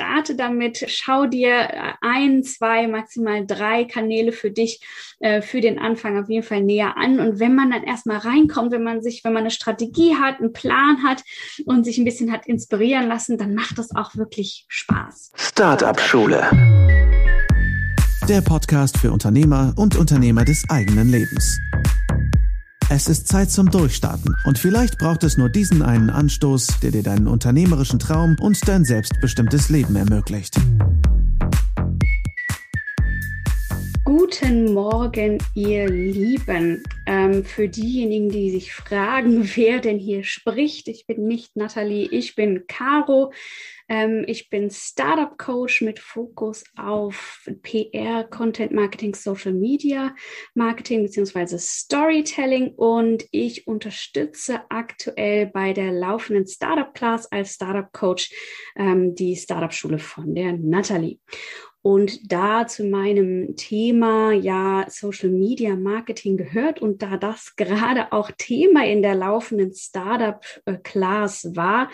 starte damit. Schau dir ein, zwei, maximal drei Kanäle für dich, äh, für den Anfang auf jeden Fall näher an. Und wenn man dann erstmal reinkommt, wenn man sich, wenn man eine Strategie hat, einen Plan hat und sich ein bisschen hat inspirieren lassen, dann macht das auch wirklich Spaß. Startup Schule. Der Podcast für Unternehmer und Unternehmer des eigenen Lebens. Es ist Zeit zum Durchstarten und vielleicht braucht es nur diesen einen Anstoß, der dir deinen unternehmerischen Traum und dein selbstbestimmtes Leben ermöglicht. Guten Morgen, ihr Lieben. Ähm, für diejenigen, die sich fragen, wer denn hier spricht, ich bin nicht Nathalie, ich bin Caro. Ähm, ich bin Startup Coach mit Fokus auf PR, Content Marketing, Social Media Marketing bzw. Storytelling und ich unterstütze aktuell bei der laufenden Startup Class als Startup Coach ähm, die Startup Schule von der Nathalie. Und da zu meinem Thema ja Social Media Marketing gehört und da das gerade auch Thema in der laufenden Startup Class war,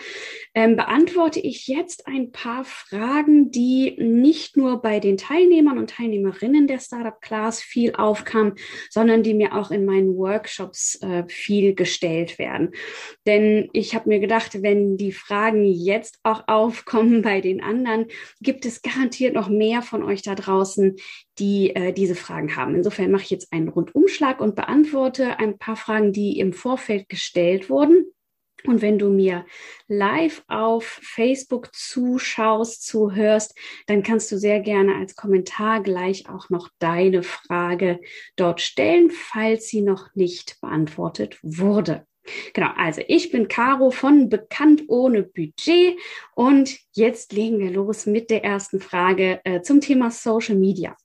ähm, beantworte ich jetzt ein paar Fragen, die nicht nur bei den Teilnehmern und Teilnehmerinnen der Startup Class viel aufkamen, sondern die mir auch in meinen Workshops äh, viel gestellt werden. Denn ich habe mir gedacht, wenn die Fragen jetzt auch aufkommen bei den anderen, gibt es garantiert noch mehr mehr von euch da draußen, die äh, diese Fragen haben. Insofern mache ich jetzt einen Rundumschlag und beantworte ein paar Fragen, die im Vorfeld gestellt wurden. Und wenn du mir live auf Facebook zuschaust, zuhörst, dann kannst du sehr gerne als Kommentar gleich auch noch deine Frage dort stellen, falls sie noch nicht beantwortet wurde. Genau, also ich bin Caro von Bekannt ohne Budget und jetzt legen wir los mit der ersten Frage äh, zum Thema Social Media.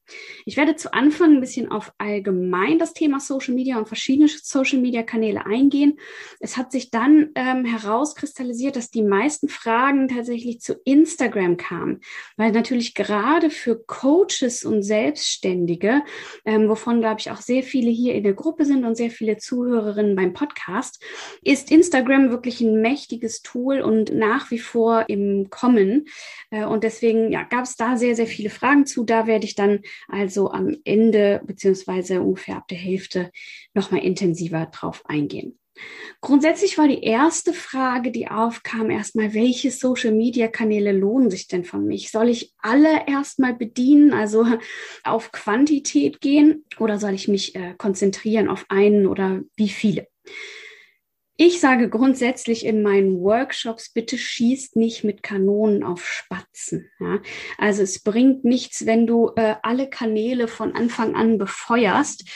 Ich werde zu Anfang ein bisschen auf allgemein das Thema Social Media und verschiedene Social Media Kanäle eingehen. Es hat sich dann ähm, herauskristallisiert, dass die meisten Fragen tatsächlich zu Instagram kamen, weil natürlich gerade für Coaches und Selbstständige, ähm, wovon glaube ich auch sehr viele hier in der Gruppe sind und sehr viele Zuhörerinnen beim Podcast, ist Instagram wirklich ein mächtiges Tool und nach wie vor im Kommen. Äh, und deswegen ja, gab es da sehr, sehr viele Fragen zu. Da werde ich dann also am Ende beziehungsweise ungefähr ab der Hälfte nochmal intensiver drauf eingehen. Grundsätzlich war die erste Frage, die aufkam, erstmal, welche Social-Media-Kanäle lohnen sich denn von mich? Soll ich alle erstmal bedienen, also auf Quantität gehen, oder soll ich mich äh, konzentrieren auf einen oder wie viele? Ich sage grundsätzlich in meinen Workshops, bitte schießt nicht mit Kanonen auf Spatzen. Ja? Also es bringt nichts, wenn du äh, alle Kanäle von Anfang an befeuerst,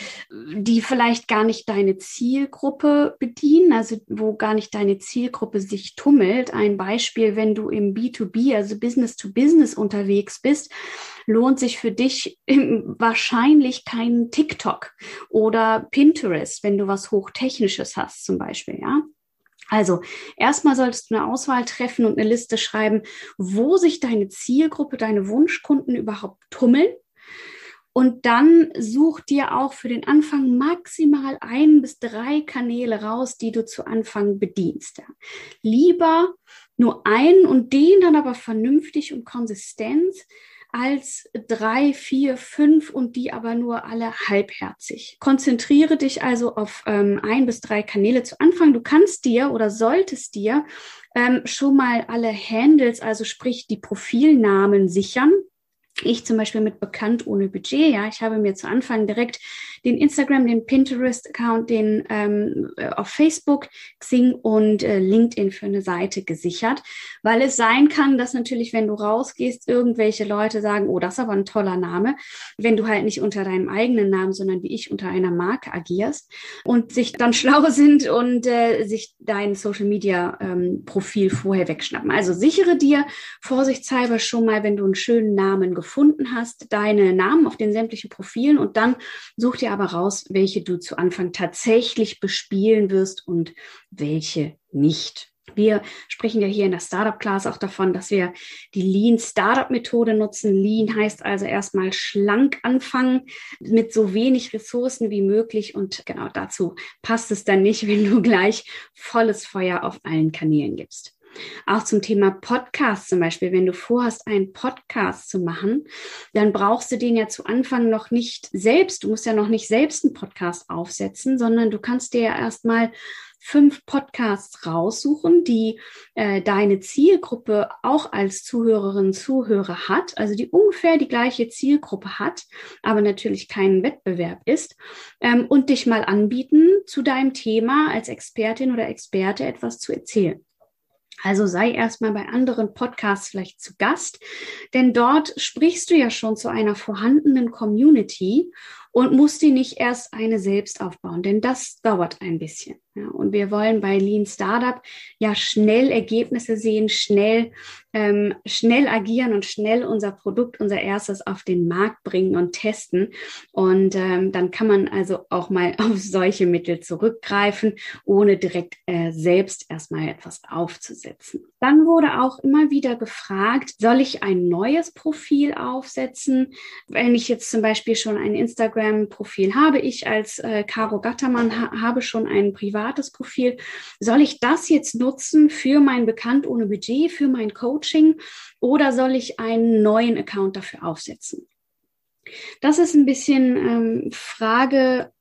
die vielleicht gar nicht deine Zielgruppe bedienen, also wo gar nicht deine Zielgruppe sich tummelt. Ein Beispiel, wenn du im B2B, also Business to Business unterwegs bist, lohnt sich für dich wahrscheinlich kein TikTok oder Pinterest, wenn du was Hochtechnisches hast zum Beispiel, ja. Also erstmal solltest du eine Auswahl treffen und eine Liste schreiben, wo sich deine Zielgruppe, deine Wunschkunden überhaupt tummeln. Und dann such dir auch für den Anfang maximal ein bis drei Kanäle raus, die du zu Anfang bedienst. Lieber nur einen und den dann aber vernünftig und konsistent, als drei, vier, fünf und die aber nur alle halbherzig. Konzentriere dich also auf ähm, ein bis drei Kanäle zu Anfang. Du kannst dir oder solltest dir ähm, schon mal alle Handles, also sprich die Profilnamen sichern ich zum Beispiel mit bekannt ohne Budget, ja, ich habe mir zu Anfang direkt den Instagram, den Pinterest-Account, den ähm, äh, auf Facebook, Xing und äh, LinkedIn für eine Seite gesichert, weil es sein kann, dass natürlich, wenn du rausgehst, irgendwelche Leute sagen, oh, das ist aber ein toller Name, wenn du halt nicht unter deinem eigenen Namen, sondern wie ich unter einer Marke agierst und sich dann schlau sind und äh, sich dein Social-Media-Profil ähm, vorher wegschnappen. Also sichere dir vorsichtshalber schon mal, wenn du einen schönen Namen gefunden hast, deine Namen auf den sämtlichen Profilen und dann such dir aber raus, welche du zu Anfang tatsächlich bespielen wirst und welche nicht. Wir sprechen ja hier in der Startup Class auch davon, dass wir die Lean Startup Methode nutzen. Lean heißt also erstmal schlank anfangen mit so wenig Ressourcen wie möglich. Und genau dazu passt es dann nicht, wenn du gleich volles Feuer auf allen Kanälen gibst. Auch zum Thema Podcast zum Beispiel. Wenn du vorhast, einen Podcast zu machen, dann brauchst du den ja zu Anfang noch nicht selbst. Du musst ja noch nicht selbst einen Podcast aufsetzen, sondern du kannst dir ja erstmal fünf Podcasts raussuchen, die äh, deine Zielgruppe auch als Zuhörerin, Zuhörer hat, also die ungefähr die gleiche Zielgruppe hat, aber natürlich kein Wettbewerb ist, ähm, und dich mal anbieten, zu deinem Thema als Expertin oder Experte etwas zu erzählen. Also sei erstmal bei anderen Podcasts vielleicht zu Gast, denn dort sprichst du ja schon zu einer vorhandenen Community und musst dir nicht erst eine selbst aufbauen, denn das dauert ein bisschen. Ja, und wir wollen bei Lean Startup ja schnell Ergebnisse sehen, schnell, ähm, schnell agieren und schnell unser Produkt, unser erstes auf den Markt bringen und testen. Und ähm, dann kann man also auch mal auf solche Mittel zurückgreifen, ohne direkt äh, selbst erstmal etwas aufzusetzen. Dann wurde auch immer wieder gefragt, soll ich ein neues Profil aufsetzen? Wenn ich jetzt zum Beispiel schon ein Instagram-Profil habe, ich als äh, Caro Gattermann ha habe schon ein privates Profil. Soll ich das jetzt nutzen für mein Bekannt ohne Budget, für mein Coaching oder soll ich einen neuen Account dafür aufsetzen? Das ist ein bisschen ähm, Frage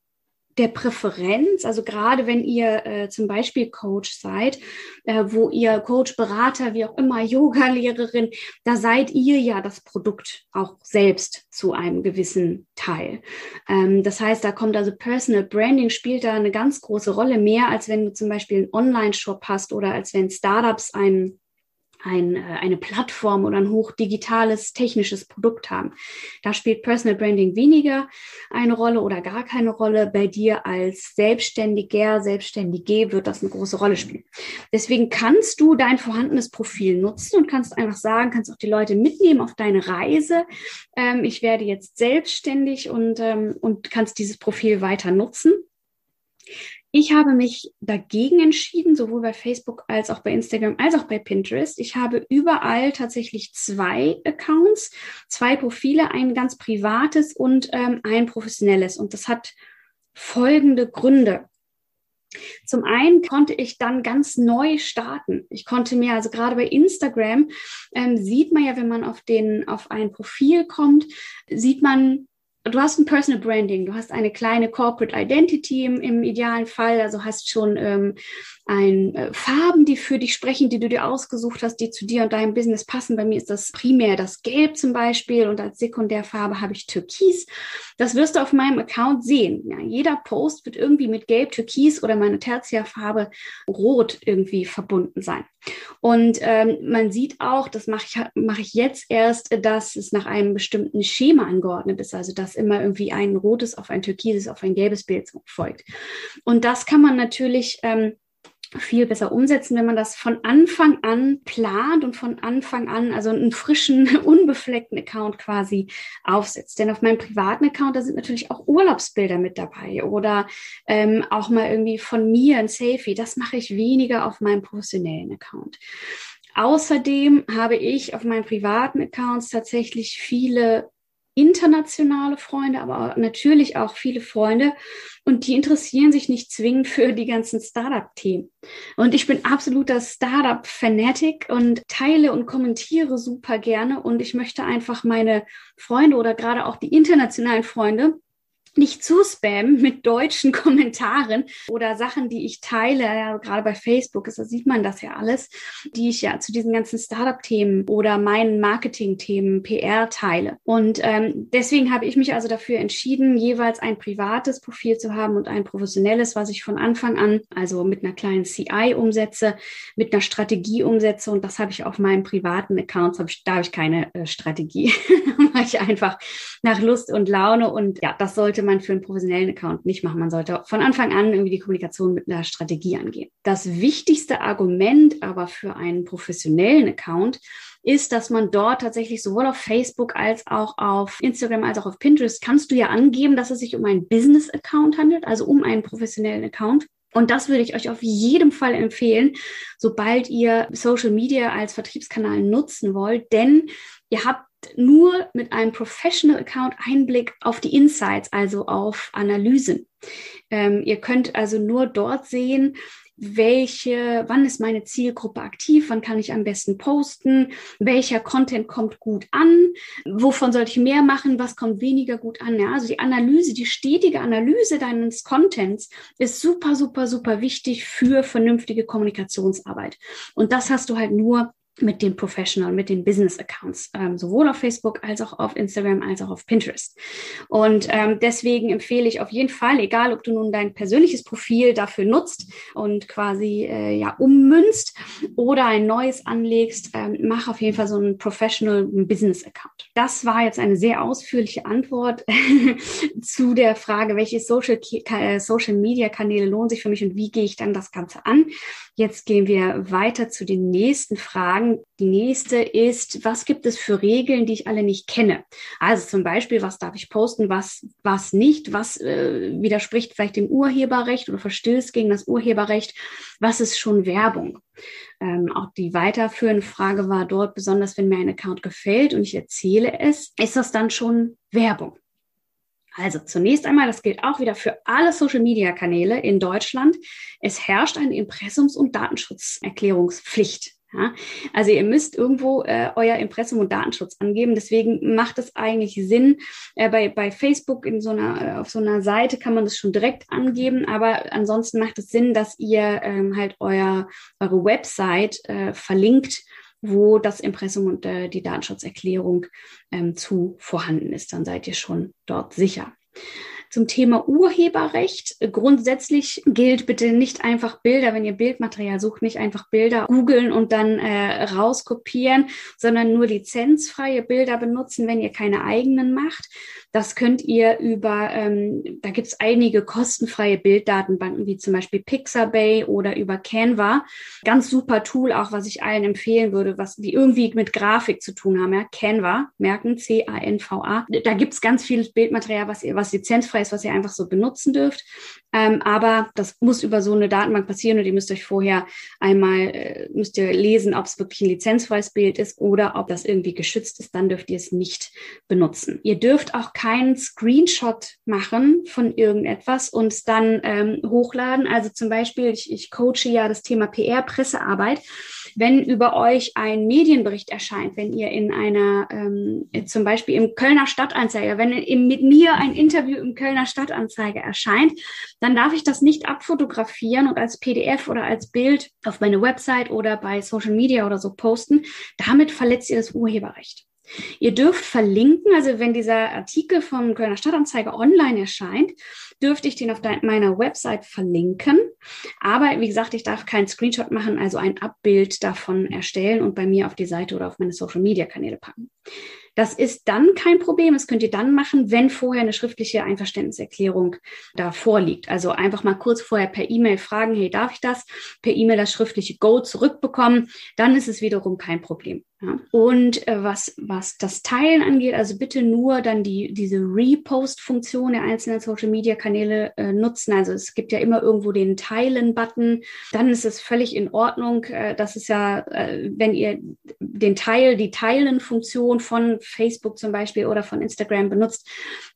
der Präferenz, also gerade wenn ihr äh, zum Beispiel Coach seid, äh, wo ihr Coach, Berater, wie auch immer, Yoga-Lehrerin, da seid ihr ja das Produkt auch selbst zu einem gewissen Teil. Ähm, das heißt, da kommt also Personal Branding spielt da eine ganz große Rolle, mehr als wenn du zum Beispiel einen Online-Shop hast oder als wenn Startups einen ein, äh, eine Plattform oder ein hochdigitales technisches Produkt haben. Da spielt Personal Branding weniger eine Rolle oder gar keine Rolle. Bei dir als Selbstständiger, Selbstständige wird das eine große Rolle spielen. Deswegen kannst du dein vorhandenes Profil nutzen und kannst einfach sagen, kannst auch die Leute mitnehmen auf deine Reise. Ähm, ich werde jetzt selbstständig und, ähm, und kannst dieses Profil weiter nutzen. Ich habe mich dagegen entschieden, sowohl bei Facebook als auch bei Instagram als auch bei Pinterest. Ich habe überall tatsächlich zwei Accounts, zwei Profile, ein ganz privates und ähm, ein professionelles. Und das hat folgende Gründe. Zum einen konnte ich dann ganz neu starten. Ich konnte mir, also gerade bei Instagram, ähm, sieht man ja, wenn man auf den, auf ein Profil kommt, sieht man du hast ein Personal Branding, du hast eine kleine Corporate Identity im, im idealen Fall, also hast schon ähm, ein, äh, Farben, die für dich sprechen, die du dir ausgesucht hast, die zu dir und deinem Business passen. Bei mir ist das primär das Gelb zum Beispiel und als Sekundärfarbe habe ich Türkis. Das wirst du auf meinem Account sehen. Ja, jeder Post wird irgendwie mit Gelb, Türkis oder meine Tertiärfarbe Rot irgendwie verbunden sein. Und ähm, man sieht auch, das mache ich, mache ich jetzt erst, dass es nach einem bestimmten Schema angeordnet ist, also dass immer irgendwie ein rotes auf ein türkises, auf ein gelbes Bild folgt. Und das kann man natürlich ähm, viel besser umsetzen, wenn man das von Anfang an plant und von Anfang an, also einen frischen, unbefleckten Account quasi aufsetzt. Denn auf meinem privaten Account, da sind natürlich auch Urlaubsbilder mit dabei oder ähm, auch mal irgendwie von mir ein Selfie. Das mache ich weniger auf meinem professionellen Account. Außerdem habe ich auf meinen privaten Accounts tatsächlich viele internationale Freunde, aber natürlich auch viele Freunde. Und die interessieren sich nicht zwingend für die ganzen Startup-Themen. Und ich bin absoluter Startup-Fanatic und teile und kommentiere super gerne. Und ich möchte einfach meine Freunde oder gerade auch die internationalen Freunde nicht zu spammen mit deutschen Kommentaren oder Sachen, die ich teile, ja, gerade bei Facebook ist, da sieht man das ja alles, die ich ja zu diesen ganzen Startup-Themen oder meinen Marketing-Themen PR teile. Und ähm, deswegen habe ich mich also dafür entschieden, jeweils ein privates Profil zu haben und ein professionelles, was ich von Anfang an, also mit einer kleinen CI umsetze, mit einer Strategie umsetze. Und das habe ich auf meinem privaten Accounts, habe ich, da habe ich keine äh, Strategie. mache ich einfach nach Lust und Laune. Und ja, das sollte man für einen professionellen Account nicht machen. Man sollte von Anfang an irgendwie die Kommunikation mit einer Strategie angehen. Das wichtigste Argument aber für einen professionellen Account ist, dass man dort tatsächlich sowohl auf Facebook als auch auf Instagram als auch auf Pinterest kannst du ja angeben, dass es sich um einen Business-Account handelt, also um einen professionellen Account. Und das würde ich euch auf jeden Fall empfehlen, sobald ihr Social Media als Vertriebskanal nutzen wollt, denn ihr habt nur mit einem Professional Account Einblick auf die Insights, also auf Analysen. Ähm, ihr könnt also nur dort sehen, welche, wann ist meine Zielgruppe aktiv, wann kann ich am besten posten, welcher Content kommt gut an, wovon sollte ich mehr machen, was kommt weniger gut an. Ja? Also die Analyse, die stetige Analyse deines Contents ist super, super, super wichtig für vernünftige Kommunikationsarbeit. Und das hast du halt nur mit den Professional, mit den Business Accounts, ähm, sowohl auf Facebook als auch auf Instagram als auch auf Pinterest. Und ähm, deswegen empfehle ich auf jeden Fall, egal ob du nun dein persönliches Profil dafür nutzt und quasi äh, ja ummünzt oder ein neues anlegst, ähm, mach auf jeden Fall so einen Professional Business Account. Das war jetzt eine sehr ausführliche Antwort zu der Frage, welche Social, äh, Social Media Kanäle lohnen sich für mich und wie gehe ich dann das Ganze an. Jetzt gehen wir weiter zu den nächsten Fragen. Die nächste ist, was gibt es für Regeln, die ich alle nicht kenne? Also zum Beispiel, was darf ich posten, was, was nicht, was äh, widerspricht vielleicht dem Urheberrecht oder verstößt gegen das Urheberrecht, was ist schon Werbung? Ähm, auch die weiterführende Frage war dort, besonders wenn mir ein Account gefällt und ich erzähle es, ist das dann schon Werbung? Also zunächst einmal, das gilt auch wieder für alle Social-Media-Kanäle in Deutschland. Es herrscht eine Impressums- und Datenschutzerklärungspflicht. Ja, also ihr müsst irgendwo äh, euer Impressum und Datenschutz angeben. Deswegen macht es eigentlich Sinn. Äh, bei, bei Facebook in so einer, äh, auf so einer Seite kann man das schon direkt angeben, aber ansonsten macht es Sinn, dass ihr ähm, halt euer, eure Website äh, verlinkt wo das Impressum und äh, die Datenschutzerklärung ähm, zu vorhanden ist. Dann seid ihr schon dort sicher. Zum Thema Urheberrecht. Grundsätzlich gilt bitte nicht einfach Bilder, wenn ihr Bildmaterial sucht, nicht einfach Bilder googeln und dann äh, rauskopieren, sondern nur lizenzfreie Bilder benutzen, wenn ihr keine eigenen macht. Das könnt ihr über, ähm, da gibt es einige kostenfreie Bilddatenbanken, wie zum Beispiel Pixabay oder über Canva. Ganz super Tool, auch was ich allen empfehlen würde, was die irgendwie mit Grafik zu tun haben. Ja? Canva, merken, C-A-N-V-A. Da gibt es ganz viel Bildmaterial, was ihr, was lizenzfrei ist, was ihr einfach so benutzen dürft. Ähm, aber das muss über so eine Datenbank passieren und ihr müsst euch vorher einmal, äh, müsst ihr lesen, ob es wirklich ein lizenzfreies Bild ist oder ob das irgendwie geschützt ist, dann dürft ihr es nicht benutzen. Ihr dürft auch keinen Screenshot machen von irgendetwas und dann ähm, hochladen. Also zum Beispiel, ich, ich coache ja das Thema PR, Pressearbeit wenn über euch ein Medienbericht erscheint, wenn ihr in einer, ähm, zum Beispiel im Kölner Stadtanzeiger, wenn in, mit mir ein Interview im Kölner Stadtanzeiger erscheint, dann darf ich das nicht abfotografieren und als PDF oder als Bild auf meine Website oder bei Social Media oder so posten. Damit verletzt ihr das Urheberrecht. Ihr dürft verlinken, also wenn dieser Artikel vom Kölner Stadtanzeiger online erscheint, dürfte ich den auf meiner Website verlinken. Aber wie gesagt, ich darf keinen Screenshot machen, also ein Abbild davon erstellen und bei mir auf die Seite oder auf meine Social Media Kanäle packen. Das ist dann kein Problem. Das könnt ihr dann machen, wenn vorher eine schriftliche Einverständniserklärung da vorliegt. Also einfach mal kurz vorher per E-Mail fragen, hey, darf ich das? Per E-Mail das schriftliche Go zurückbekommen. Dann ist es wiederum kein Problem. Ja. Und äh, was, was das Teilen angeht, also bitte nur dann die, diese Repost-Funktion der einzelnen Social-Media-Kanäle äh, nutzen. Also es gibt ja immer irgendwo den Teilen-Button. Dann ist es völlig in Ordnung. Äh, das ist ja, äh, wenn ihr den Teil, die Teilen-Funktion von Facebook zum Beispiel oder von Instagram benutzt,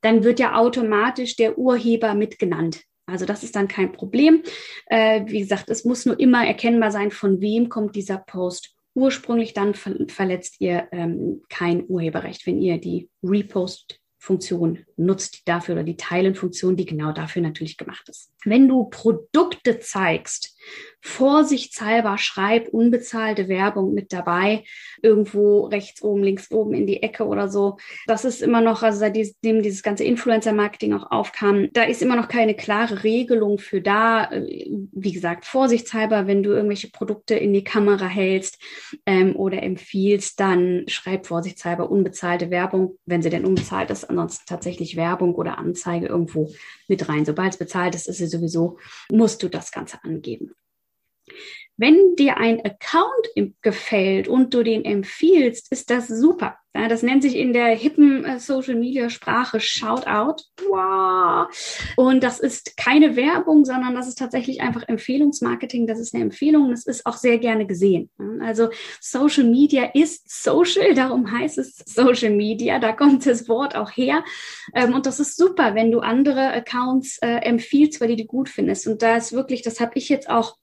dann wird ja automatisch der Urheber mitgenannt. Also das ist dann kein Problem. Äh, wie gesagt, es muss nur immer erkennbar sein, von wem kommt dieser Post ursprünglich. Dann ver verletzt ihr ähm, kein Urheberrecht, wenn ihr die Repost Funktion nutzt dafür oder die Teilen-Funktion, die genau dafür natürlich gemacht ist. Wenn du Produkte zeigst, vorsichtshalber schreib unbezahlte Werbung mit dabei, irgendwo rechts oben, links oben in die Ecke oder so. Das ist immer noch, also seitdem dieses ganze Influencer-Marketing auch aufkam, da ist immer noch keine klare Regelung für da. Wie gesagt, vorsichtshalber, wenn du irgendwelche Produkte in die Kamera hältst ähm, oder empfiehlst, dann schreib vorsichtshalber unbezahlte Werbung, wenn sie denn unbezahlt ist, ansonsten tatsächlich Werbung oder Anzeige irgendwo mit rein. Sobald es bezahlt ist, ist es sowieso, musst du das Ganze angeben. Wenn dir ein Account gefällt und du den empfiehlst, ist das super. das nennt sich in der hippen äh, Social Media Sprache Shoutout. Wow. Und das ist keine Werbung, sondern das ist tatsächlich einfach Empfehlungsmarketing. Das ist eine Empfehlung. Das ist auch sehr gerne gesehen. Also Social Media ist social. Darum heißt es Social Media. Da kommt das Wort auch her. Ähm, und das ist super, wenn du andere Accounts äh, empfiehlst, weil du die gut findest. Und da ist wirklich, das habe ich jetzt auch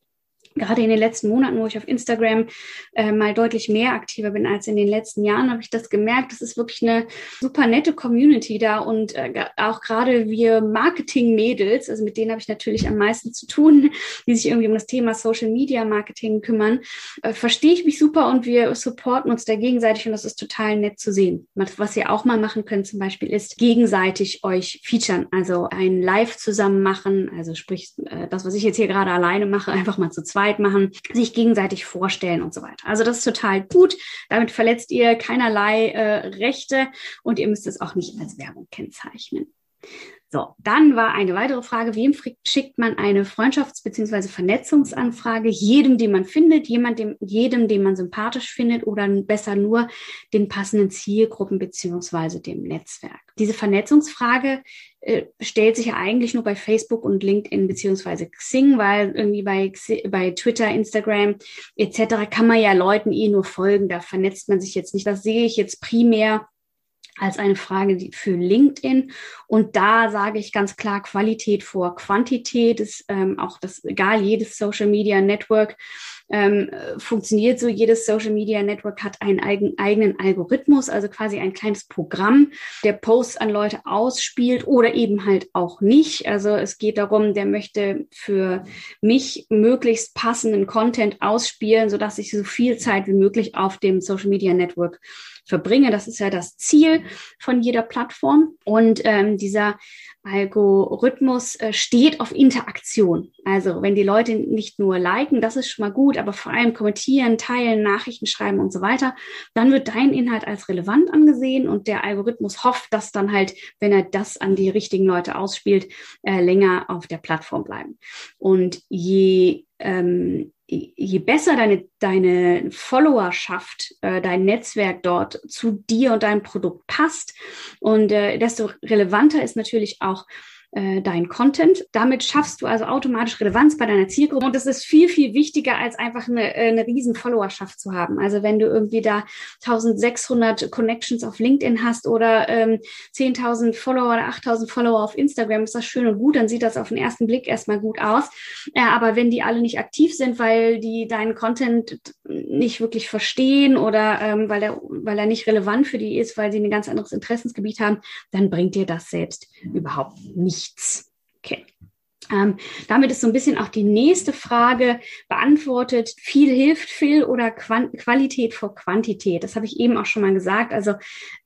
gerade in den letzten Monaten, wo ich auf Instagram äh, mal deutlich mehr aktiver bin als in den letzten Jahren, habe ich das gemerkt. Es ist wirklich eine super nette Community da und äh, auch gerade wir Marketing-Mädels, also mit denen habe ich natürlich am meisten zu tun, die sich irgendwie um das Thema Social Media Marketing kümmern, äh, verstehe ich mich super und wir supporten uns da gegenseitig und das ist total nett zu sehen. Was ihr auch mal machen könnt zum Beispiel ist gegenseitig euch featuren, also ein Live zusammen machen, also sprich äh, das, was ich jetzt hier gerade alleine mache, einfach mal zu zweit Arbeit machen, sich gegenseitig vorstellen und so weiter. Also das ist total gut. Damit verletzt ihr keinerlei äh, Rechte und ihr müsst es auch nicht als Werbung kennzeichnen. So, dann war eine weitere Frage, wem schickt man eine Freundschafts- bzw. Vernetzungsanfrage? Jedem, den man findet, jemandem, jedem, den man sympathisch findet oder besser nur den passenden Zielgruppen bzw. dem Netzwerk. Diese Vernetzungsfrage äh, stellt sich ja eigentlich nur bei Facebook und LinkedIn beziehungsweise Xing, weil irgendwie bei, bei Twitter, Instagram etc. kann man ja Leuten eh nur folgen, da vernetzt man sich jetzt nicht. Das sehe ich jetzt primär als eine Frage für LinkedIn. Und da sage ich ganz klar Qualität vor Quantität ist ähm, auch das, egal, jedes Social Media Network ähm, funktioniert so. Jedes Social Media Network hat einen eigen, eigenen Algorithmus, also quasi ein kleines Programm, der Posts an Leute ausspielt oder eben halt auch nicht. Also es geht darum, der möchte für mich möglichst passenden Content ausspielen, sodass ich so viel Zeit wie möglich auf dem Social Media Network verbringe. Das ist ja das Ziel von jeder Plattform. Und ähm, dieser Algorithmus äh, steht auf Interaktion. Also wenn die Leute nicht nur liken, das ist schon mal gut, aber vor allem kommentieren, teilen, Nachrichten schreiben und so weiter, dann wird dein Inhalt als relevant angesehen und der Algorithmus hofft, dass dann halt, wenn er das an die richtigen Leute ausspielt, äh, länger auf der Plattform bleiben. Und je ähm, je besser deine, deine Followerschaft, äh, dein Netzwerk dort zu dir und deinem Produkt passt. Und äh, desto relevanter ist natürlich auch äh, dein Content. Damit schaffst du also automatisch Relevanz bei deiner Zielgruppe. Und das ist viel, viel wichtiger, als einfach eine, äh, eine riesen Followerschaft zu haben. Also wenn du irgendwie da 1600 Connections auf LinkedIn hast oder ähm, 10.000 Follower oder 8.000 Follower auf Instagram, ist das schön und gut. Dann sieht das auf den ersten Blick erstmal gut aus. Äh, aber wenn die alle nicht aktiv sind, weil die deinen Content nicht wirklich verstehen oder ähm, weil, er, weil er nicht relevant für die ist, weil sie ein ganz anderes Interessensgebiet haben, dann bringt dir das selbst überhaupt nichts. Okay. Ähm, damit ist so ein bisschen auch die nächste Frage beantwortet. Viel hilft viel oder Quant Qualität vor Quantität. Das habe ich eben auch schon mal gesagt. Also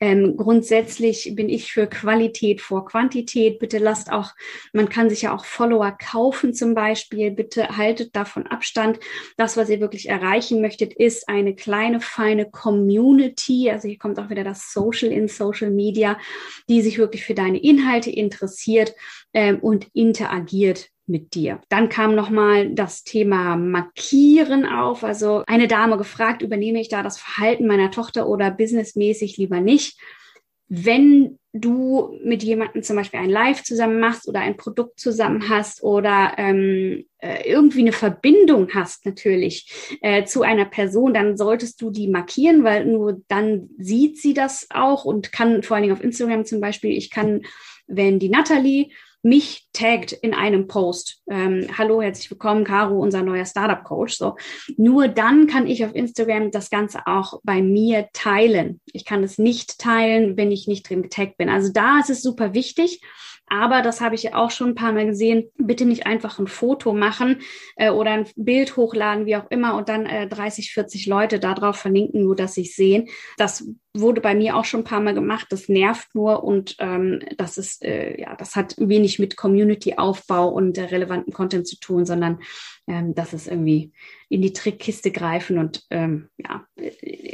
ähm, grundsätzlich bin ich für Qualität vor Quantität. Bitte lasst auch, man kann sich ja auch Follower kaufen zum Beispiel. Bitte haltet davon Abstand. Das, was ihr wirklich erreichen möchtet, ist eine kleine, feine Community. Also hier kommt auch wieder das Social in Social Media, die sich wirklich für deine Inhalte interessiert ähm, und interagiert mit dir. Dann kam nochmal das Thema Markieren auf. Also eine Dame gefragt, übernehme ich da das Verhalten meiner Tochter oder businessmäßig lieber nicht? Wenn du mit jemandem zum Beispiel ein Live zusammen machst oder ein Produkt zusammen hast oder ähm, äh, irgendwie eine Verbindung hast natürlich äh, zu einer Person, dann solltest du die markieren, weil nur dann sieht sie das auch und kann vor allen Dingen auf Instagram zum Beispiel, ich kann, wenn die Natalie mich taggt in einem Post. Ähm, Hallo, herzlich willkommen, Caro, unser neuer Startup Coach. So, nur dann kann ich auf Instagram das Ganze auch bei mir teilen. Ich kann es nicht teilen, wenn ich nicht drin getaggt bin. Also da ist es super wichtig. Aber das habe ich ja auch schon ein paar Mal gesehen. Bitte nicht einfach ein Foto machen äh, oder ein Bild hochladen, wie auch immer, und dann äh, 30, 40 Leute darauf verlinken, nur dass sie sehen. Das wurde bei mir auch schon ein paar Mal gemacht. Das nervt nur und ähm, das ist äh, ja, das hat wenig mit Community-Aufbau und äh, relevanten Content zu tun, sondern ähm, das ist irgendwie in die Trickkiste greifen und ähm, ja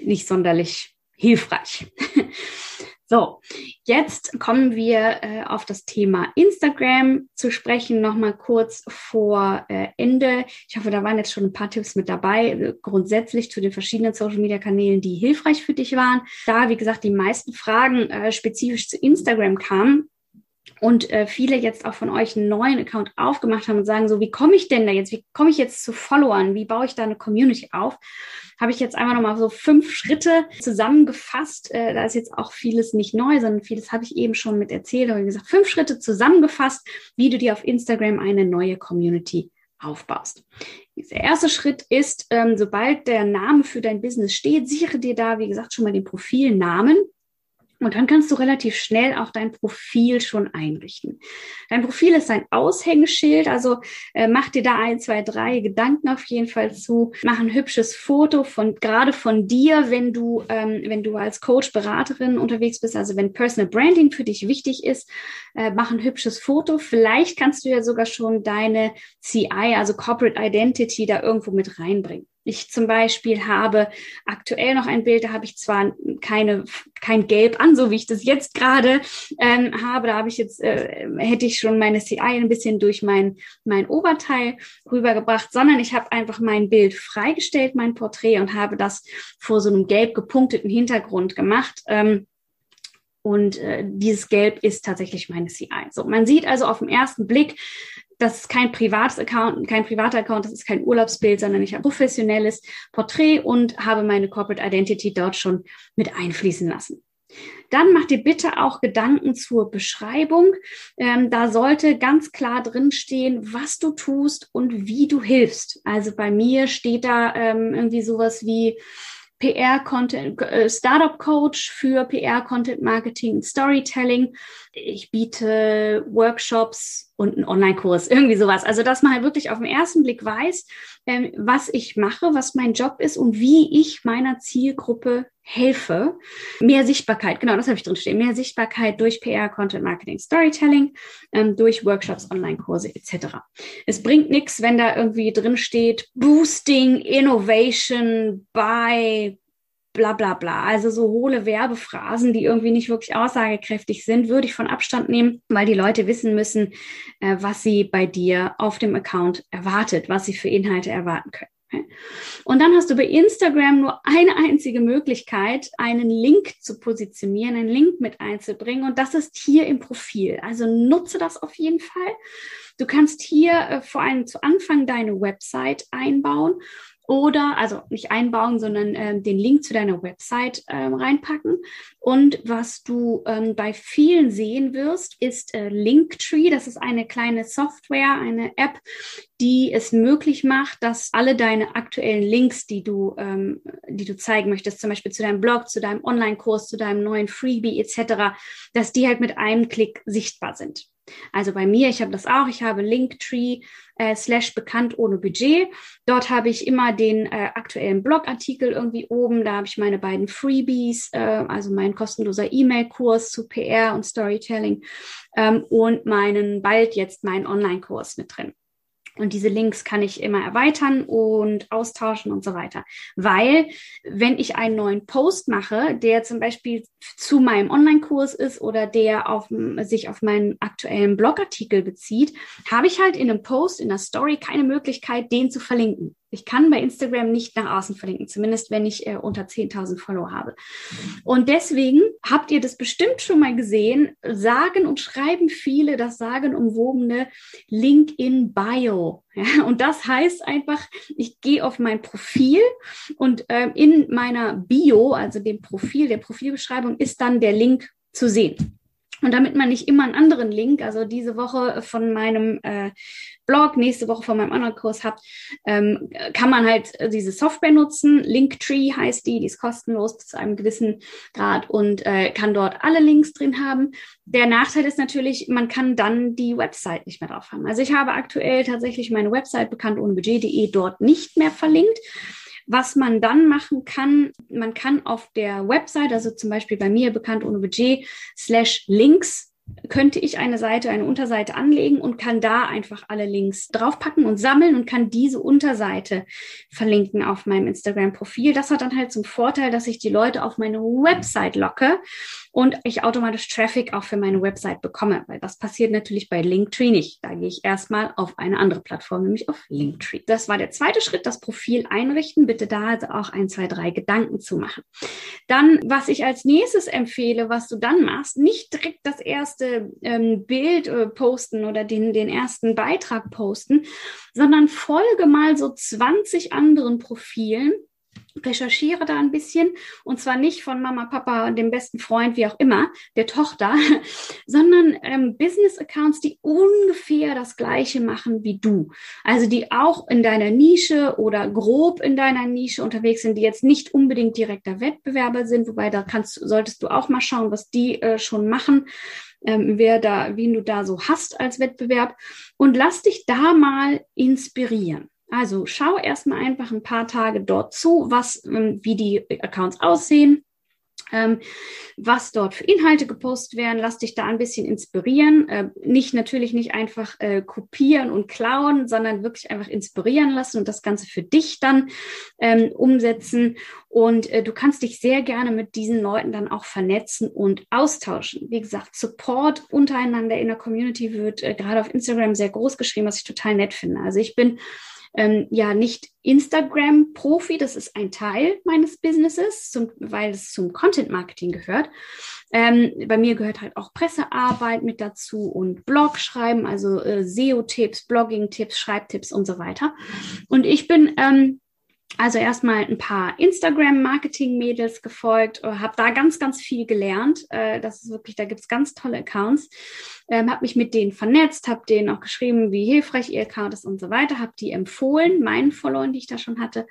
nicht sonderlich hilfreich. So, jetzt kommen wir äh, auf das Thema Instagram zu sprechen, nochmal kurz vor äh, Ende. Ich hoffe, da waren jetzt schon ein paar Tipps mit dabei, äh, grundsätzlich zu den verschiedenen Social-Media-Kanälen, die hilfreich für dich waren. Da, wie gesagt, die meisten Fragen äh, spezifisch zu Instagram kamen, und äh, viele jetzt auch von euch einen neuen Account aufgemacht haben und sagen so, wie komme ich denn da jetzt? Wie komme ich jetzt zu Followern? Wie baue ich da eine Community auf? Habe ich jetzt einmal nochmal so fünf Schritte zusammengefasst. Äh, da ist jetzt auch vieles nicht neu, sondern vieles habe ich eben schon mit erzählt. Aber gesagt, fünf Schritte zusammengefasst, wie du dir auf Instagram eine neue Community aufbaust. Der erste Schritt ist, ähm, sobald der Name für dein Business steht, sichere dir da, wie gesagt, schon mal den Profilnamen. Und dann kannst du relativ schnell auch dein Profil schon einrichten. Dein Profil ist ein Aushängeschild, also äh, mach dir da ein, zwei, drei Gedanken auf jeden Fall zu. Mach ein hübsches Foto von gerade von dir, wenn du ähm, wenn du als Coach Beraterin unterwegs bist, also wenn Personal Branding für dich wichtig ist, äh, mach ein hübsches Foto. Vielleicht kannst du ja sogar schon deine CI, also Corporate Identity, da irgendwo mit reinbringen. Ich zum Beispiel habe aktuell noch ein Bild, da habe ich zwar keine, kein Gelb an, so wie ich das jetzt gerade ähm, habe. Da habe ich jetzt, äh, hätte ich schon meine CI ein bisschen durch mein, mein Oberteil rübergebracht, sondern ich habe einfach mein Bild freigestellt, mein Porträt und habe das vor so einem gelb gepunkteten Hintergrund gemacht. Ähm, und äh, dieses Gelb ist tatsächlich meine CI. So, man sieht also auf den ersten Blick, das ist kein privates Account, kein privater Account, das ist kein Urlaubsbild, sondern ich habe professionelles Porträt und habe meine Corporate Identity dort schon mit einfließen lassen. Dann mach dir bitte auch Gedanken zur Beschreibung. Ähm, da sollte ganz klar drinstehen, was du tust und wie du hilfst. Also bei mir steht da ähm, irgendwie sowas wie PR-Content, äh, Startup-Coach für PR-Content Marketing, Storytelling. Ich biete Workshops und einen Online-Kurs, irgendwie sowas. Also, dass man halt wirklich auf den ersten Blick weiß, ähm, was ich mache, was mein Job ist und wie ich meiner Zielgruppe helfe. Mehr Sichtbarkeit, genau, das habe ich drin stehen. Mehr Sichtbarkeit durch PR, Content Marketing, Storytelling, ähm, durch Workshops, Online-Kurse etc. Es bringt nichts, wenn da irgendwie drin steht, Boosting Innovation by bla bla bla. Also so hohle Werbephrasen, die irgendwie nicht wirklich aussagekräftig sind, würde ich von Abstand nehmen, weil die Leute wissen müssen, äh, was sie bei dir auf dem Account erwartet, was sie für Inhalte erwarten können. Und dann hast du bei Instagram nur eine einzige Möglichkeit, einen Link zu positionieren, einen Link mit einzubringen. Und das ist hier im Profil. Also nutze das auf jeden Fall. Du kannst hier äh, vor allem zu Anfang deine Website einbauen oder also nicht einbauen, sondern äh, den Link zu deiner Website äh, reinpacken. Und was du ähm, bei vielen sehen wirst, ist äh, Linktree. Das ist eine kleine Software, eine App, die es möglich macht, dass alle deine aktuellen Links, die du, ähm, die du zeigen möchtest, zum Beispiel zu deinem Blog, zu deinem Online-Kurs, zu deinem neuen Freebie etc., dass die halt mit einem Klick sichtbar sind. Also bei mir, ich habe das auch, ich habe Linktree äh, slash bekannt ohne Budget. Dort habe ich immer den äh, aktuellen Blogartikel irgendwie oben. Da habe ich meine beiden Freebies, äh, also mein kostenloser E-Mail-Kurs zu PR und Storytelling ähm, und meinen bald jetzt meinen Online-Kurs mit drin. Und diese Links kann ich immer erweitern und austauschen und so weiter. Weil, wenn ich einen neuen Post mache, der zum Beispiel zu meinem Online-Kurs ist oder der auf, sich auf meinen aktuellen Blogartikel bezieht, habe ich halt in einem Post, in der Story keine Möglichkeit, den zu verlinken. Ich kann bei Instagram nicht nach außen verlinken, zumindest wenn ich äh, unter 10.000 Follower habe. Und deswegen habt ihr das bestimmt schon mal gesehen, sagen und schreiben viele das sagenumwobene Link in Bio. Ja, und das heißt einfach, ich gehe auf mein Profil und äh, in meiner Bio, also dem Profil, der Profilbeschreibung, ist dann der Link zu sehen. Und damit man nicht immer einen anderen Link, also diese Woche von meinem äh, Blog, nächste Woche von meinem anderen Kurs habt, ähm, kann man halt diese Software nutzen. Linktree heißt die, die ist kostenlos bis zu einem gewissen Grad und äh, kann dort alle Links drin haben. Der Nachteil ist natürlich, man kann dann die Website nicht mehr drauf haben. Also ich habe aktuell tatsächlich meine Website bekannt ohne Budget.de dort nicht mehr verlinkt. Was man dann machen kann, man kann auf der Website, also zum Beispiel bei mir bekannt ohne Budget, slash Links könnte ich eine Seite, eine Unterseite anlegen und kann da einfach alle Links draufpacken und sammeln und kann diese Unterseite verlinken auf meinem Instagram-Profil. Das hat dann halt zum Vorteil, dass ich die Leute auf meine Website locke und ich automatisch Traffic auch für meine Website bekomme, weil das passiert natürlich bei Linktree nicht. Da gehe ich erstmal auf eine andere Plattform, nämlich auf Linktree. Das war der zweite Schritt, das Profil einrichten. Bitte da also auch ein, zwei, drei Gedanken zu machen. Dann, was ich als nächstes empfehle, was du dann machst, nicht direkt das erste ähm, Bild äh, posten oder den, den ersten Beitrag posten, sondern folge mal so 20 anderen Profilen recherchiere da ein bisschen und zwar nicht von Mama, Papa, dem besten Freund, wie auch immer, der Tochter, sondern ähm, Business-Accounts, die ungefähr das gleiche machen wie du. Also die auch in deiner Nische oder grob in deiner Nische unterwegs sind, die jetzt nicht unbedingt direkter Wettbewerber sind, wobei da kannst, solltest du auch mal schauen, was die äh, schon machen. Ähm, wer da, wen du da so hast als Wettbewerb und lass dich da mal inspirieren. Also schau erstmal einfach ein paar Tage dort zu, was, ähm, wie die Accounts aussehen, ähm, was dort für Inhalte gepostet werden. Lass dich da ein bisschen inspirieren. Äh, nicht natürlich nicht einfach äh, kopieren und klauen, sondern wirklich einfach inspirieren lassen und das Ganze für dich dann ähm, umsetzen. Und äh, du kannst dich sehr gerne mit diesen Leuten dann auch vernetzen und austauschen. Wie gesagt, Support untereinander in der Community wird äh, gerade auf Instagram sehr groß geschrieben, was ich total nett finde. Also ich bin ähm, ja nicht Instagram-Profi, das ist ein Teil meines Businesses, zum, weil es zum Content-Marketing gehört. Ähm, bei mir gehört halt auch Pressearbeit mit dazu und Blog schreiben, also äh, SEO-Tipps, Blogging-Tipps, Schreibtipps und so weiter. Und ich bin ähm, also erstmal ein paar Instagram-Marketing-Mädels gefolgt, äh, habe da ganz, ganz viel gelernt. Äh, das ist wirklich, da gibt es ganz tolle Accounts. Ähm, habe mich mit denen vernetzt, habe denen auch geschrieben, wie hilfreich ihr Account ist und so weiter, habe die empfohlen, meinen Followern, die ich da schon hatte.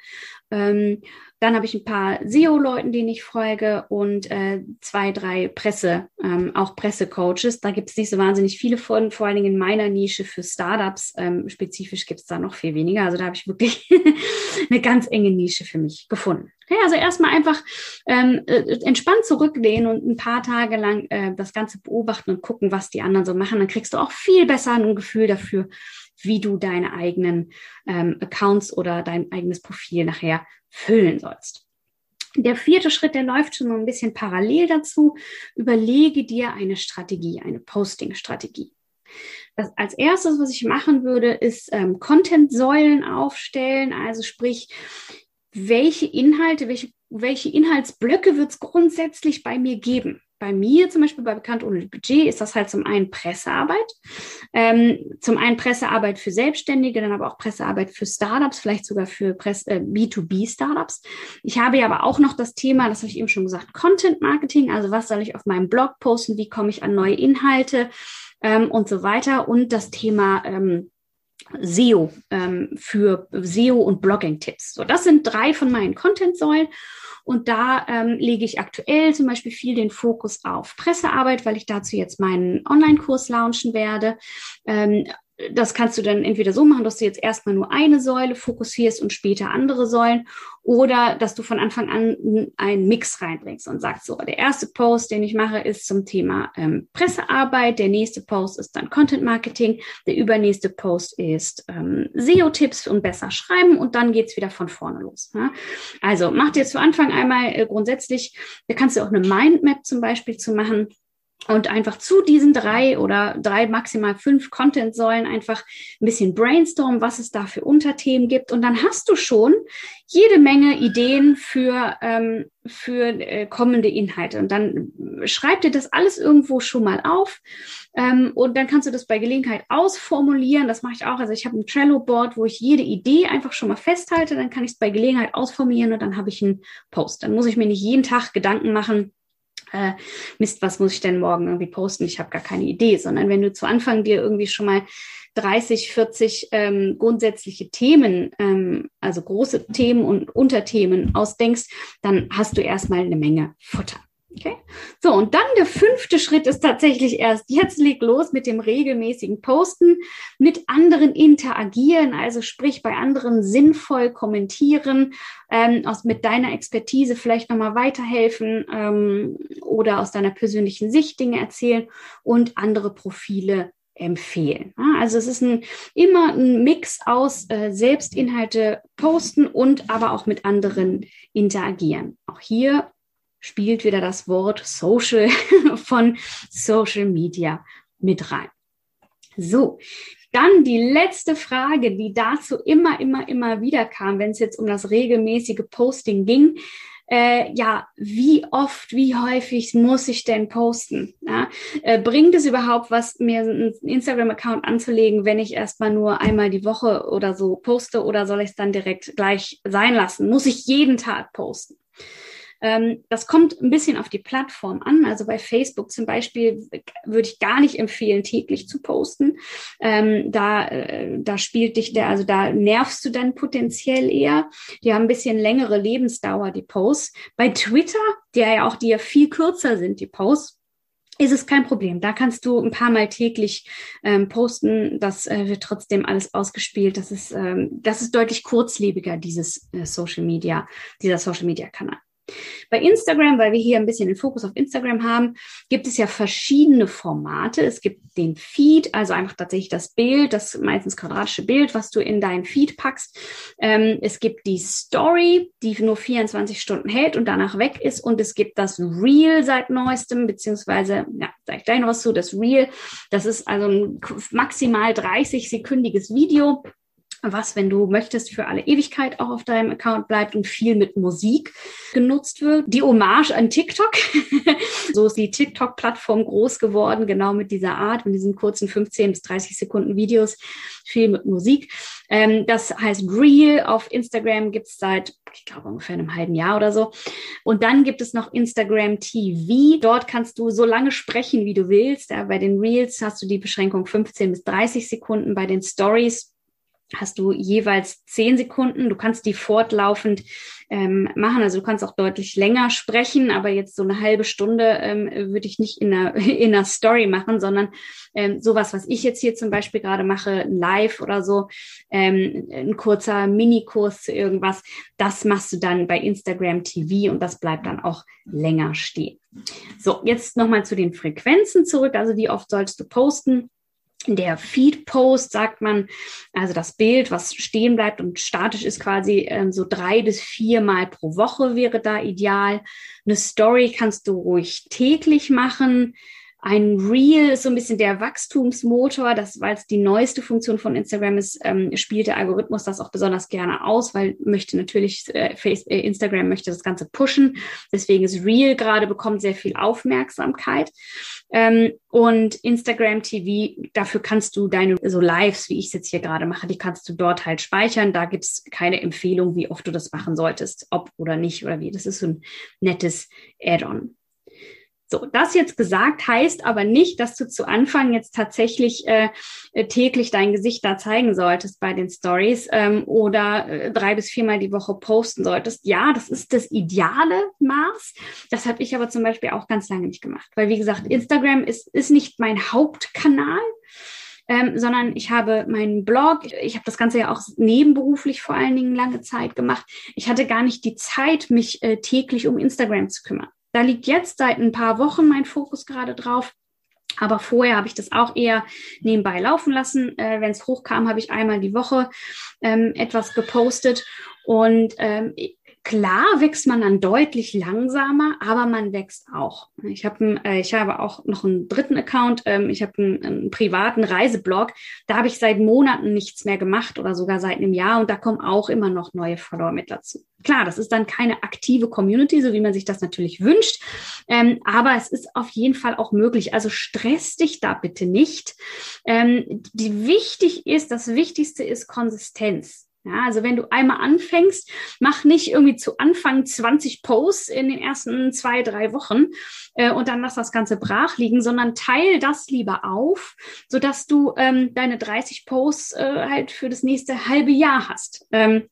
Ähm, dann habe ich ein paar SEO-Leuten, denen ich folge und äh, zwei, drei Presse, ähm, auch Pressecoaches. Da gibt es nicht so wahnsinnig viele von, vor allen Dingen in meiner Nische für Startups. Ähm, spezifisch gibt es da noch viel weniger. Also da habe ich wirklich eine ganz enge Nische für mich gefunden. Okay, also erstmal einfach ähm, äh, entspannt zurücklehnen und ein paar Tage lang äh, das Ganze beobachten und gucken, was die anderen so machen. Dann kriegst du auch viel besser ein Gefühl dafür, wie du deine eigenen ähm, Accounts oder dein eigenes Profil nachher füllen sollst. Der vierte Schritt, der läuft schon so ein bisschen parallel dazu. Überlege dir eine Strategie, eine Posting-Strategie. Das, als erstes, was ich machen würde, ist ähm, Content-Säulen aufstellen. Also sprich, welche Inhalte, welche, welche Inhaltsblöcke wird es grundsätzlich bei mir geben? Bei mir zum Beispiel bei Bekannt ohne Budget ist das halt zum einen Pressearbeit, ähm, zum einen Pressearbeit für Selbstständige, dann aber auch Pressearbeit für Startups, vielleicht sogar für Press, äh, B2B-Startups. Ich habe ja aber auch noch das Thema, das habe ich eben schon gesagt, Content Marketing, also was soll ich auf meinem Blog posten, wie komme ich an neue Inhalte ähm, und so weiter und das Thema ähm, SEO ähm, für SEO und Blogging-Tipps. So, das sind drei von meinen Content-Säulen. Und da ähm, lege ich aktuell zum Beispiel viel den Fokus auf Pressearbeit, weil ich dazu jetzt meinen Online-Kurs launchen werde. Ähm, das kannst du dann entweder so machen, dass du jetzt erstmal nur eine Säule fokussierst und später andere Säulen oder dass du von Anfang an einen Mix reinbringst und sagst so, der erste Post, den ich mache, ist zum Thema ähm, Pressearbeit, der nächste Post ist dann Content Marketing, der übernächste Post ist ähm, SEO-Tipps und besser schreiben und dann geht's wieder von vorne los. Ja? Also mach dir zu Anfang einmal äh, grundsätzlich, da kannst du auch eine Mindmap zum Beispiel zu machen und einfach zu diesen drei oder drei, maximal fünf Content-Säulen einfach ein bisschen brainstormen, was es da für Unterthemen gibt. Und dann hast du schon jede Menge Ideen für, ähm, für äh, kommende Inhalte. Und dann schreib dir das alles irgendwo schon mal auf. Ähm, und dann kannst du das bei Gelegenheit ausformulieren. Das mache ich auch. Also ich habe ein Trello-Board, wo ich jede Idee einfach schon mal festhalte. Dann kann ich es bei Gelegenheit ausformulieren und dann habe ich einen Post. Dann muss ich mir nicht jeden Tag Gedanken machen, äh, Mist, was muss ich denn morgen irgendwie posten? Ich habe gar keine Idee, sondern wenn du zu Anfang dir irgendwie schon mal 30, 40 ähm, grundsätzliche Themen, ähm, also große Themen und Unterthemen ausdenkst, dann hast du erstmal eine Menge Futter. Okay. So, und dann der fünfte Schritt ist tatsächlich erst, jetzt leg los mit dem regelmäßigen Posten, mit anderen interagieren, also sprich bei anderen sinnvoll kommentieren, ähm, aus, mit deiner Expertise vielleicht nochmal weiterhelfen ähm, oder aus deiner persönlichen Sicht Dinge erzählen und andere Profile empfehlen. Also es ist ein, immer ein Mix aus äh, Selbstinhalte posten und aber auch mit anderen interagieren. Auch hier spielt wieder das Wort Social von Social Media mit rein. So, dann die letzte Frage, die dazu immer, immer, immer wieder kam, wenn es jetzt um das regelmäßige Posting ging. äh, ja, wie oft, wie häufig muss ich denn posten? Ja? Äh, bringt es überhaupt was, mir einen Instagram-Account anzulegen, wenn ich erstmal nur einmal die Woche oder so poste oder soll ich es dann direkt gleich sein lassen? Muss ich jeden Tag posten? Ähm, das kommt ein bisschen auf die Plattform an. Also bei Facebook zum Beispiel würde ich gar nicht empfehlen, täglich zu posten. Ähm, da, äh, da spielt dich der, also da nervst du dann potenziell eher. Die haben ein bisschen längere Lebensdauer, die Posts. Bei Twitter, der ja auch die ja viel kürzer sind, die Posts, ist es kein Problem. Da kannst du ein paar Mal täglich ähm, posten. Das äh, wird trotzdem alles ausgespielt. Das ist, ähm, das ist deutlich kurzlebiger, dieses äh, Social Media, dieser Social Media Kanal. Bei Instagram, weil wir hier ein bisschen den Fokus auf Instagram haben, gibt es ja verschiedene Formate. Es gibt den Feed, also einfach tatsächlich das Bild, das meistens quadratische Bild, was du in deinen Feed packst. Ähm, es gibt die Story, die nur 24 Stunden hält und danach weg ist. Und es gibt das Reel seit neuestem, beziehungsweise, ja, sag ich gleich noch was zu, das Reel. Das ist also ein maximal 30-sekündiges Video was, wenn du möchtest, für alle Ewigkeit auch auf deinem Account bleibt und viel mit Musik genutzt wird. Die Hommage an TikTok. so ist die TikTok-Plattform groß geworden, genau mit dieser Art, mit diesen kurzen 15 bis 30 Sekunden Videos, viel mit Musik. Ähm, das heißt Reel auf Instagram gibt's seit, ich glaube, ungefähr einem halben Jahr oder so. Und dann gibt es noch Instagram TV. Dort kannst du so lange sprechen, wie du willst. Ja, bei den Reels hast du die Beschränkung 15 bis 30 Sekunden. Bei den Stories hast du jeweils zehn Sekunden. Du kannst die fortlaufend ähm, machen. Also du kannst auch deutlich länger sprechen, aber jetzt so eine halbe Stunde ähm, würde ich nicht in einer, in einer Story machen, sondern ähm, sowas, was ich jetzt hier zum Beispiel gerade mache, live oder so, ähm, ein kurzer Minikurs zu irgendwas, das machst du dann bei Instagram TV und das bleibt dann auch länger stehen. So, jetzt nochmal zu den Frequenzen zurück. Also wie oft solltest du posten? Der Feed-Post sagt man, also das Bild, was stehen bleibt und statisch ist quasi ähm, so drei bis viermal pro Woche wäre da ideal. Eine Story kannst du ruhig täglich machen. Ein Reel ist so ein bisschen der Wachstumsmotor, das, weil es die neueste Funktion von Instagram ist, ähm, spielt der Algorithmus das auch besonders gerne aus, weil möchte natürlich äh, Face, äh, Instagram möchte das Ganze pushen. Deswegen ist Reel gerade bekommt sehr viel Aufmerksamkeit. Ähm, und Instagram TV, dafür kannst du deine so Lives, wie ich es jetzt hier gerade mache, die kannst du dort halt speichern. Da gibt es keine Empfehlung, wie oft du das machen solltest, ob oder nicht oder wie. Das ist so ein nettes Add-on. So, das jetzt gesagt heißt aber nicht, dass du zu Anfang jetzt tatsächlich äh, äh, täglich dein Gesicht da zeigen solltest bei den Stories ähm, oder äh, drei bis viermal die Woche posten solltest. Ja, das ist das ideale Maß. Das habe ich aber zum Beispiel auch ganz lange nicht gemacht, weil wie gesagt, Instagram ist, ist nicht mein Hauptkanal. Ähm, sondern ich habe meinen Blog, ich habe das Ganze ja auch nebenberuflich vor allen Dingen lange Zeit gemacht. Ich hatte gar nicht die Zeit, mich äh, täglich um Instagram zu kümmern. Da liegt jetzt seit ein paar Wochen mein Fokus gerade drauf. Aber vorher habe ich das auch eher nebenbei laufen lassen. Äh, Wenn es hochkam, habe ich einmal die Woche ähm, etwas gepostet. Und ähm, Klar wächst man dann deutlich langsamer, aber man wächst auch. Ich habe äh, ich habe auch noch einen dritten Account. Ähm, ich habe einen, einen, privaten Reiseblog. Da habe ich seit Monaten nichts mehr gemacht oder sogar seit einem Jahr und da kommen auch immer noch neue Follower mit dazu. Klar, das ist dann keine aktive Community, so wie man sich das natürlich wünscht, ähm, aber es ist auf jeden Fall auch möglich. Also stress dich da bitte nicht. Ähm, die wichtig ist, das Wichtigste ist Konsistenz. Ja, also wenn du einmal anfängst, mach nicht irgendwie zu Anfang 20 Posts in den ersten zwei, drei Wochen äh, und dann lass das Ganze brach liegen, sondern teil das lieber auf, sodass du ähm, deine 30 Posts äh, halt für das nächste halbe Jahr hast. Ähm,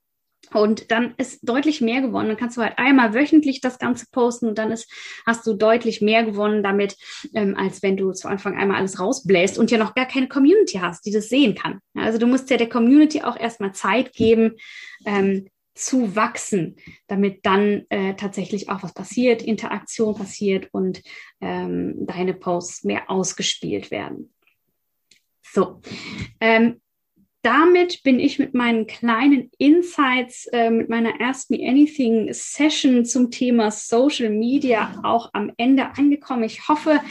und dann ist deutlich mehr gewonnen. Dann kannst du halt einmal wöchentlich das Ganze posten und dann ist, hast du deutlich mehr gewonnen damit, ähm, als wenn du zu Anfang einmal alles rausbläst und ja noch gar keine Community hast, die das sehen kann. Also du musst ja der Community auch erstmal Zeit geben, ähm, zu wachsen, damit dann äh, tatsächlich auch was passiert, Interaktion passiert und ähm, deine Posts mehr ausgespielt werden. So, ähm, damit bin ich mit meinen kleinen Insights, äh, mit meiner Ask Me Anything Session zum Thema Social Media auch am Ende angekommen. Ich hoffe,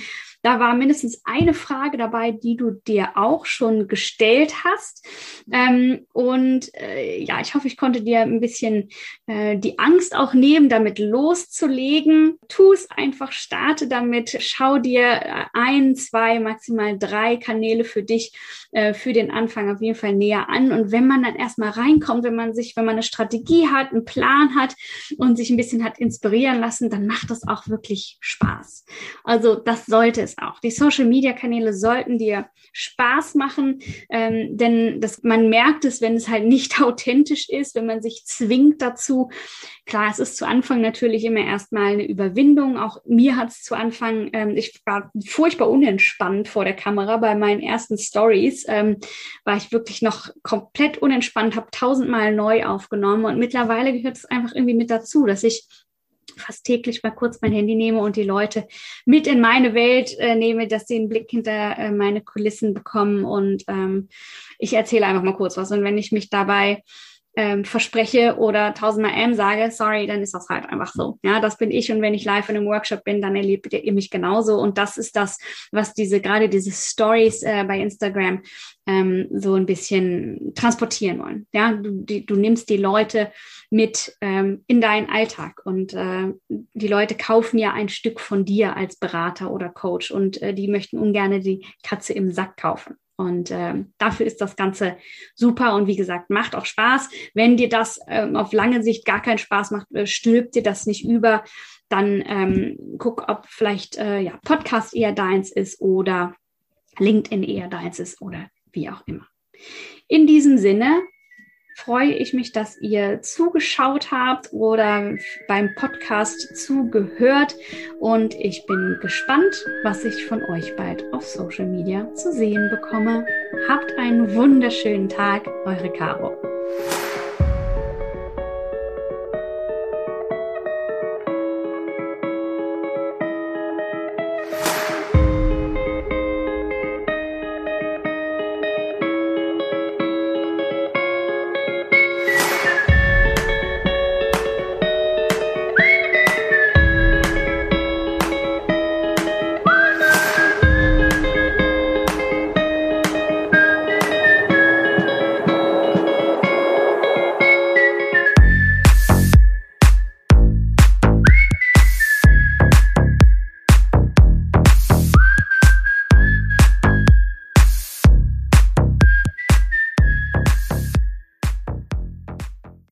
Da war mindestens eine Frage dabei, die du dir auch schon gestellt hast. Ähm, und äh, ja, ich hoffe, ich konnte dir ein bisschen äh, die Angst auch nehmen, damit loszulegen. Tu es einfach, starte damit, schau dir ein, zwei, maximal drei Kanäle für dich, äh, für den Anfang auf jeden Fall näher an. Und wenn man dann erstmal reinkommt, wenn man sich, wenn man eine Strategie hat, einen Plan hat und sich ein bisschen hat inspirieren lassen, dann macht das auch wirklich Spaß. Also das sollte es auch. Die Social Media Kanäle sollten dir Spaß machen, ähm, denn das, man merkt es, wenn es halt nicht authentisch ist, wenn man sich zwingt dazu. Klar, es ist zu Anfang natürlich immer erstmal eine Überwindung. Auch mir hat es zu Anfang, ähm, ich war furchtbar unentspannt vor der Kamera bei meinen ersten Stories, ähm, war ich wirklich noch komplett unentspannt, habe tausendmal neu aufgenommen und mittlerweile gehört es einfach irgendwie mit dazu, dass ich fast täglich mal kurz mein Handy nehme und die Leute mit in meine Welt äh, nehme, dass sie einen Blick hinter äh, meine Kulissen bekommen und ähm, ich erzähle einfach mal kurz was. Und wenn ich mich dabei ähm, verspreche oder tausendmal M sage, sorry, dann ist das halt einfach so. Ja, das bin ich und wenn ich live in einem Workshop bin, dann erlebt ihr mich genauso und das ist das, was diese gerade diese Stories äh, bei Instagram ähm, so ein bisschen transportieren wollen. Ja, du, die, du nimmst die Leute mit ähm, in deinen Alltag und äh, die Leute kaufen ja ein Stück von dir als Berater oder Coach und äh, die möchten ungern die Katze im Sack kaufen. Und äh, dafür ist das Ganze super und wie gesagt, macht auch Spaß. Wenn dir das ähm, auf lange Sicht gar keinen Spaß macht, äh, stülpt dir das nicht über, dann ähm, guck, ob vielleicht äh, ja, Podcast eher deins ist oder LinkedIn eher deins ist oder wie auch immer. In diesem Sinne, freue ich mich, dass ihr zugeschaut habt oder beim Podcast zugehört. Und ich bin gespannt, was ich von euch bald auf Social Media zu sehen bekomme. Habt einen wunderschönen Tag, eure Caro.